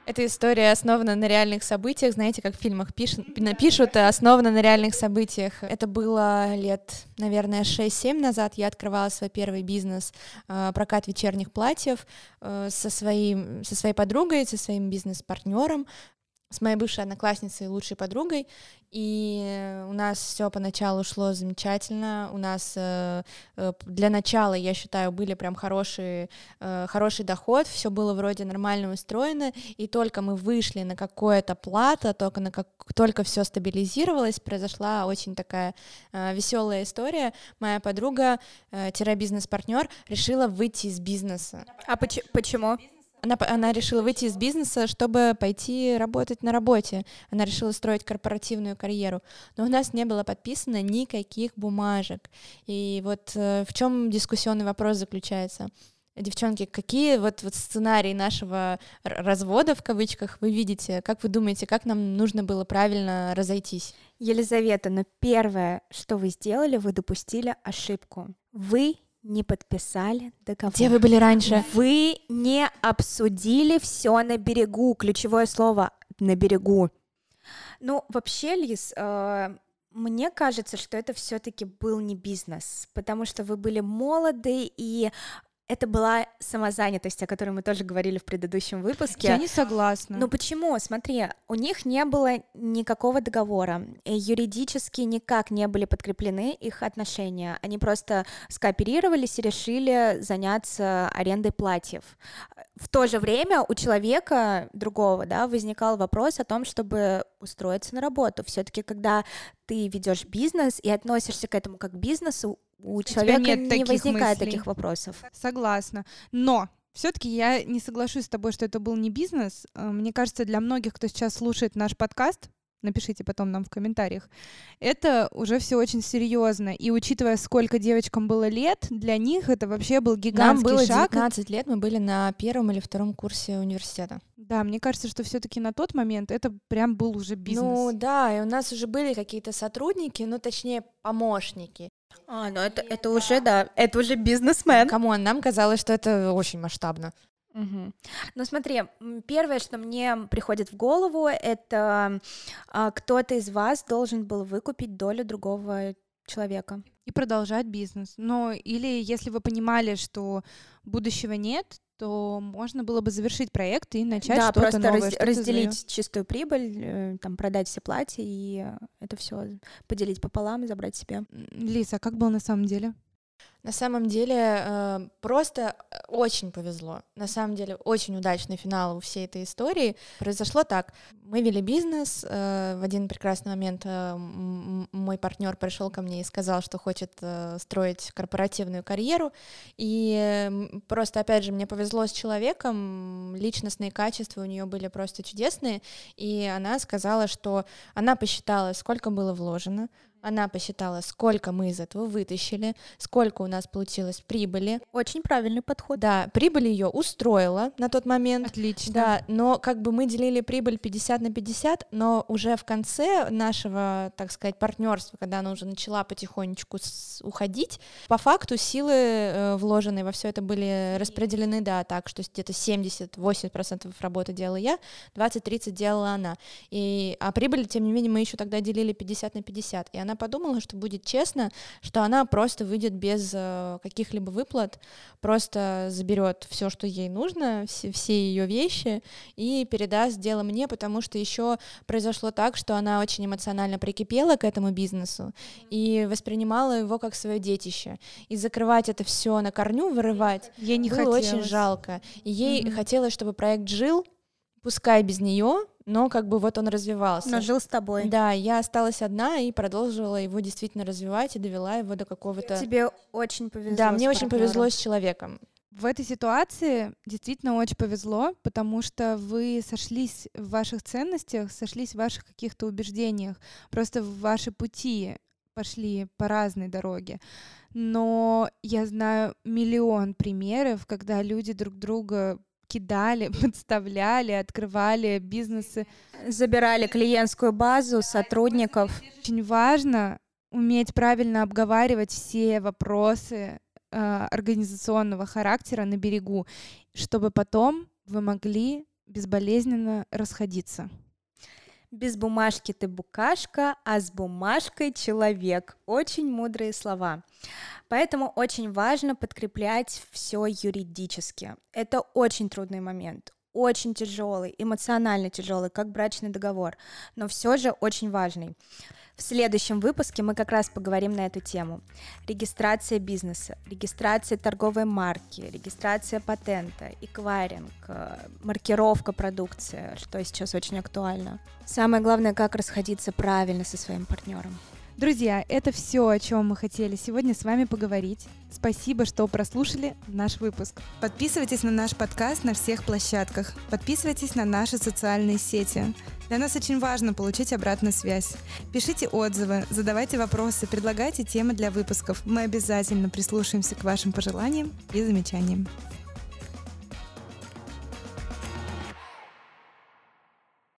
[SPEAKER 1] Эта история основана на реальных событиях, знаете, как в фильмах пишут, напишут, основана на реальных событиях. Это было лет, наверное, 6-7 назад. Я открывала свой первый бизнес, э, прокат вечерних платьев э, со, своим, со своей подругой, со своим бизнес-партнером с моей бывшей одноклассницей и лучшей подругой, и у нас все поначалу шло замечательно. У нас э, э, для начала, я считаю, были прям хорошие, э, хороший доход, все было вроде нормально устроено, и только мы вышли на какое-то плато, только, на как, только все стабилизировалось, произошла очень такая веселая история. Моя подруга, бизнес-партнер, решила выйти из бизнеса.
[SPEAKER 3] А поч- почему?
[SPEAKER 1] Она, она решила выйти из бизнеса, чтобы пойти работать на работе. Она решила строить корпоративную карьеру. Но у нас не было подписано никаких бумажек. И вот э, в чем дискуссионный вопрос заключается? Девчонки, какие вот, вот сценарии нашего развода в кавычках вы видите? Как вы думаете, как нам нужно было правильно разойтись?
[SPEAKER 3] Елизавета, но первое, что вы сделали, вы допустили ошибку. Вы не подписали договор.
[SPEAKER 1] Где вы были раньше?
[SPEAKER 3] Вы не обсудили все на берегу. Ключевое слово на берегу. Ну, вообще, Лиз, э, мне кажется, что это все-таки был не бизнес, потому что вы были молоды и это была самозанятость, о которой мы тоже говорили в предыдущем выпуске.
[SPEAKER 2] Я не согласна.
[SPEAKER 3] Ну почему? Смотри, у них не было никакого договора, юридически никак не были подкреплены их отношения. Они просто скооперировались и решили заняться арендой платьев. В то же время у человека другого, да, возникал вопрос о том, чтобы устроиться на работу. Все-таки, когда ты ведешь бизнес и относишься к этому как к бизнесу, у человека нет не таких возникает мыслей. таких вопросов.
[SPEAKER 2] Согласна. Но все-таки я не соглашусь с тобой, что это был не бизнес. Э, мне кажется, для многих, кто сейчас слушает наш подкаст, напишите потом нам в комментариях. Это уже все очень серьезно. И учитывая, сколько девочкам было лет, для них это вообще был гигантский
[SPEAKER 1] Нам было
[SPEAKER 2] шаг.
[SPEAKER 1] 19 лет, мы были на первом или втором курсе университета.
[SPEAKER 2] Да, мне кажется, что все-таки на тот момент это прям был уже бизнес.
[SPEAKER 1] Ну да, и у нас уже были какие-то сотрудники, ну точнее помощники.
[SPEAKER 3] А, ну это, это уже, да, это уже бизнесмен.
[SPEAKER 1] Come on, нам казалось, что это очень масштабно.
[SPEAKER 3] Угу. Ну смотри, первое, что мне приходит в голову, это а, кто-то из вас должен был выкупить долю другого человека.
[SPEAKER 2] И продолжать бизнес. Но или если вы понимали, что будущего нет, то можно было бы завершить проект и начать да, что-то новое.
[SPEAKER 3] Раз, что разделить свое. чистую прибыль, э, там продать все платья и это все поделить пополам и забрать себе.
[SPEAKER 2] Лиса, а как было на самом деле?
[SPEAKER 1] На самом деле э, просто э, очень повезло. На самом деле очень удачный финал у всей этой истории. Произошло так. Мы вели бизнес. Э, в один прекрасный момент мой партнер пришел ко мне и сказал, что хочет строить корпоративную карьеру. И просто, опять же, мне повезло с человеком. Личностные качества у нее были просто чудесные. И она сказала, что она посчитала, сколько было вложено, она посчитала, сколько мы из этого вытащили, сколько у нас получилось прибыли.
[SPEAKER 3] Очень правильный подход.
[SPEAKER 1] Да, прибыль ее устроила на тот момент.
[SPEAKER 2] Отлично.
[SPEAKER 1] Да, но как бы мы делили прибыль 50 на 50, но уже в конце нашего, так сказать, партнерства, когда она уже начала потихонечку уходить, по факту силы, э, вложенные во все это, были распределены, да, так, что где-то 70-80% работы делала я, 20-30 делала она. И, а прибыль, тем не менее, мы еще тогда делили 50 на 50, и она подумала, что будет честно, что она просто выйдет без э, каких-либо выплат, просто заберет все, что ей нужно, все, все ее вещи и передаст дело мне, потому что еще произошло так, что она очень эмоционально прикипела к этому бизнесу и воспринимала его как свое детище. И закрывать это все на корню, вырывать, ей не было хотелось. очень жалко. И ей mm-hmm. хотелось, чтобы проект жил, пускай без нее, но как бы вот он развивался.
[SPEAKER 3] Но жил с тобой.
[SPEAKER 1] Да, я осталась одна и продолжила его действительно развивать и довела его до какого-то...
[SPEAKER 3] Тебе очень повезло.
[SPEAKER 1] Да, мне очень повезло с человеком.
[SPEAKER 2] В этой ситуации действительно очень повезло, потому что вы сошлись в ваших ценностях, сошлись в ваших каких-то убеждениях, просто в ваши пути пошли по разной дороге. Но я знаю миллион примеров, когда люди друг друга кидали, подставляли, открывали бизнесы.
[SPEAKER 3] Забирали клиентскую базу сотрудников.
[SPEAKER 2] Очень важно уметь правильно обговаривать все вопросы э, организационного характера на берегу, чтобы потом вы могли безболезненно расходиться.
[SPEAKER 3] Без бумажки ты букашка, а с бумажкой человек. Очень мудрые слова. Поэтому очень важно подкреплять все юридически. Это очень трудный момент, очень тяжелый, эмоционально тяжелый, как брачный договор, но все же очень важный. В следующем выпуске мы как раз поговорим на эту тему. Регистрация бизнеса, регистрация торговой марки, регистрация патента, эквайринг, э, маркировка продукции, что сейчас очень актуально. Самое главное, как расходиться правильно со своим партнером.
[SPEAKER 2] Друзья, это все, о чем мы хотели сегодня с вами поговорить. Спасибо, что прослушали наш выпуск. Подписывайтесь на наш подкаст на всех площадках. Подписывайтесь на наши социальные сети. Для нас очень важно получить обратную связь. Пишите отзывы, задавайте вопросы, предлагайте темы для выпусков. Мы обязательно прислушаемся к вашим пожеланиям и замечаниям.